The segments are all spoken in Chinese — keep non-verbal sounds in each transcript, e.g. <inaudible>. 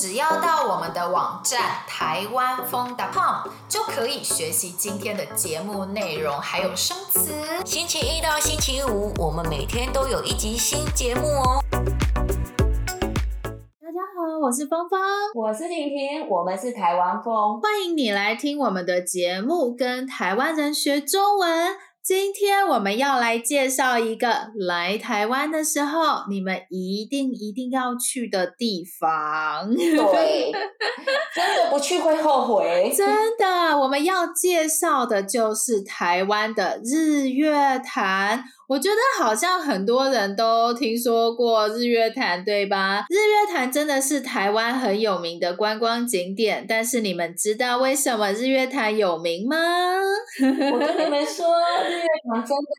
只要到我们的网站台湾风 .com 就可以学习今天的节目内容，还有生词。星期一到星期五，我们每天都有一集新节目哦。大家好，我是芳芳，我是婷婷，我们是台湾风，欢迎你来听我们的节目，跟台湾人学中文。今天我们要来介绍一个来台湾的时候，你们一定一定要去的地方。对，<laughs> 真的不去会后悔。真的，我们要介绍的就是台湾的日月潭。我觉得好像很多人都听说过日月潭，对吧？日月潭真的是台湾很有名的观光景点，但是你们知道为什么日月潭有名吗？<laughs> 我跟你们说，日月潭真的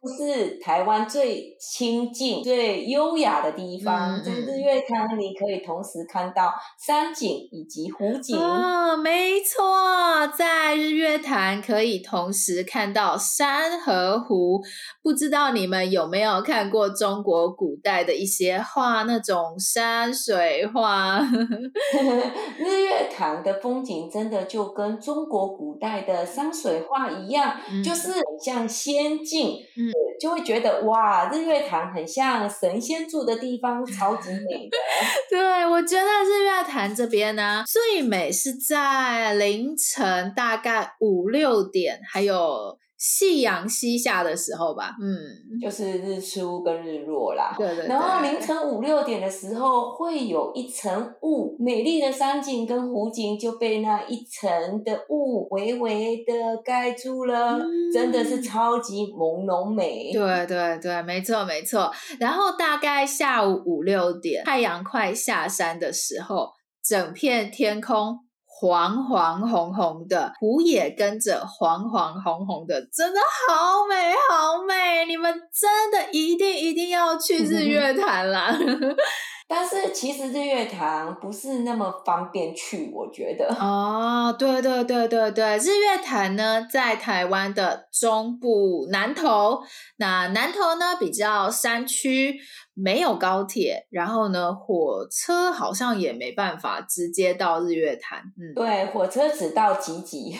是台湾最清静、最优雅的地方。在、嗯、日月潭，你可以同时看到山景以及湖景。哦，没错，在日月潭可以同时看到山和湖。不知道你们。有没有看过中国古代的一些画，那种山水画？<laughs> <laughs> 日月潭的风景真的就跟中国古代的山水画一样，嗯、就是像仙境，嗯，就会觉得哇，日月潭很像神仙住的地方，超级美的。<laughs> 对，我觉得日月潭这边呢，最美是在凌晨大概五六点，还有。夕阳西下的时候吧，嗯，就是日出跟日落啦。对，对对。然后凌晨五六点的时候，会有一层雾，美丽的山景跟湖景就被那一层的雾微微的盖住了，嗯，真的是超级朦胧美。对对对，没错没错。然后大概下午五六点，太阳快下山的时候，整片天空。黄黄红红的，湖也跟着黄黄红红的，真的好美好美！你们真的一定一定要去日月潭啦！<laughs> 但是其实日月潭不是那么方便去，我觉得。<laughs> 哦，对对对对对，日月潭呢在台湾的中部南投，那南投呢比较山区。没有高铁，然后呢，火车好像也没办法直接到日月潭。嗯，对，火车只到集集。<laughs>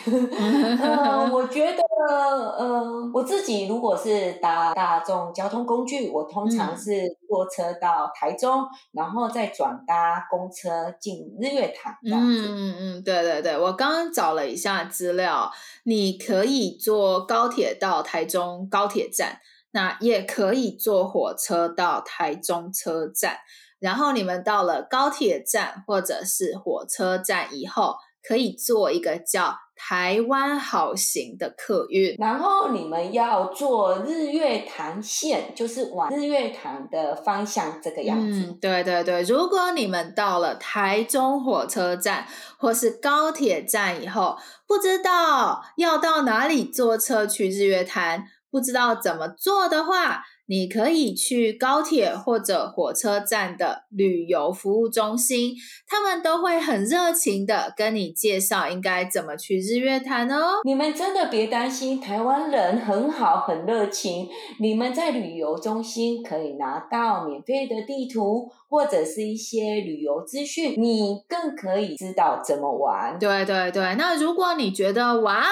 呃，我觉得，呃，我自己如果是搭大众交通工具，我通常是坐车到台中，嗯、然后再转搭公车进日月潭。这样子。嗯嗯嗯，对对对，我刚刚找了一下资料，你可以坐高铁到台中高铁站。那也可以坐火车到台中车站，然后你们到了高铁站或者是火车站以后，可以做一个叫台湾好行的客运，然后你们要坐日月潭线，就是往日月潭的方向这个样子。嗯，对对对，如果你们到了台中火车站或是高铁站以后，不知道要到哪里坐车去日月潭。不知道怎么坐的话，你可以去高铁或者火车站的旅游服务中心，他们都会很热情的跟你介绍应该怎么去日月潭哦。你们真的别担心，台湾人很好，很热情。你们在旅游中心可以拿到免费的地图。或者是一些旅游资讯，你更可以知道怎么玩。对对对，那如果你觉得哇，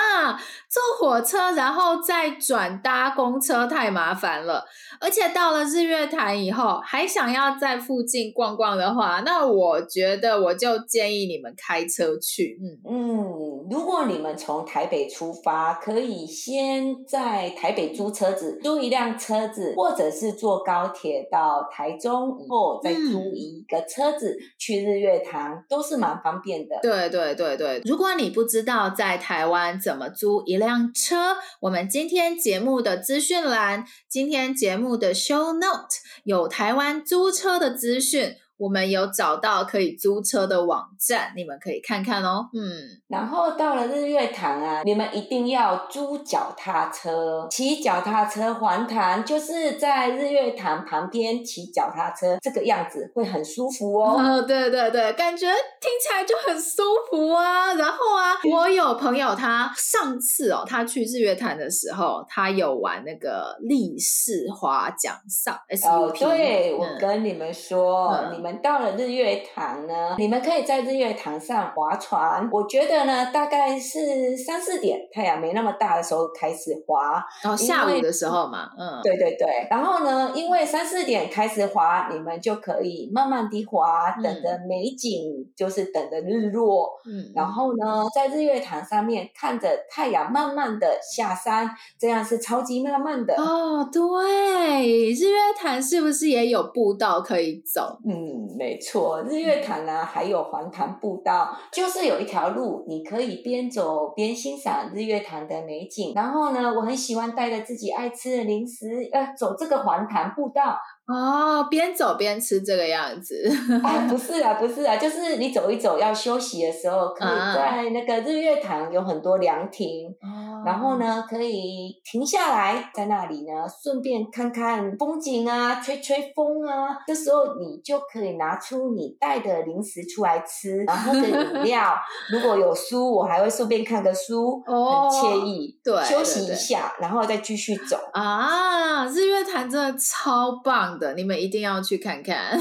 坐火车然后再转搭公车太麻烦了，而且到了日月潭以后还想要在附近逛逛的话，那我觉得我就建议你们开车去。嗯嗯，如果你们从台北出发，可以先在台北租车子，租一辆车子，或者是坐高铁到台中以后再。租一个车子去日月潭都是蛮方便的。对对对对，如果你不知道在台湾怎么租一辆车，我们今天节目的资讯栏，今天节目的 show note 有台湾租车的资讯。我们有找到可以租车的网站，你们可以看看哦。嗯，然后到了日月潭啊，你们一定要租脚踏车，骑脚踏车环潭，就是在日月潭旁边骑脚踏车，这个样子会很舒服哦。哦，对对对，感觉听起来就很舒服啊。然后啊，我有朋友他上次哦，他去日月潭的时候，他有玩那个立式滑桨上。哦，对，嗯，我跟你们说，嗯，你们。们到了日月潭呢，你们可以在日月潭上划船。我觉得呢，大概是三四点太阳没那么大的时候开始划，然后、哦、下午的时候嘛，嗯，对对对。然后呢，因为三四点开始划，你们就可以慢慢地划，等着美景，嗯、就是等着日落。嗯，然后呢，在日月潭上面看着太阳慢慢的下山，这样是超级浪漫的。哦，对，日月潭是不是也有步道可以走？嗯，没错，日月潭呢、啊、还有环潭步道，就是有一条路，你可以边走边欣赏日月潭的美景。然后呢，我很喜欢带着自己爱吃的零食，呃，走这个环潭步道。哦，边走边吃这个样子？啊，不 <laughs> 是啊，不是啊，就是你走一走要休息的时候，可以在那个日月潭有很多凉亭，啊、然后呢可以停下来在那里呢，顺便看看风景啊，吹吹风啊。这时候你就可以拿出你带的零食出来吃，然后喝个饮料。<laughs> 如果有书，我还会顺便看个书，哦、很惬意。对，休息一下，然后再继续走。啊，日月潭真的超棒的。你们一定要去看看。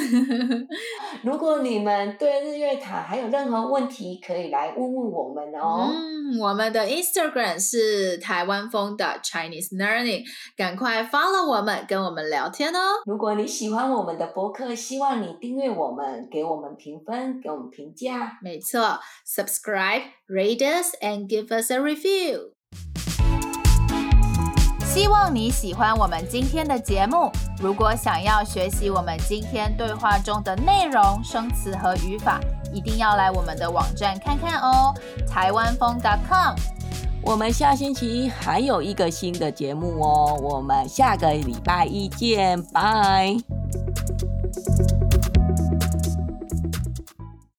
<laughs> 如果你们对日月潭还有任何问题，可以来问问我们哦。嗯，我们的 Instagram 是台湾风的 Chinese Learning，赶快 follow 我们，跟我们聊天哦。如果你喜欢我们的博客，希望你订阅我们，给我们评分，给我们评价。没错，subscribe, rate us, and give us a review。希望你喜欢我们今天的节目。如果想要学习我们今天对话中的内容、生词和语法，一定要来我们的网站看看哦，台湾风 .com。我们下星期还有一个新的节目哦，我们下个礼拜一见，拜。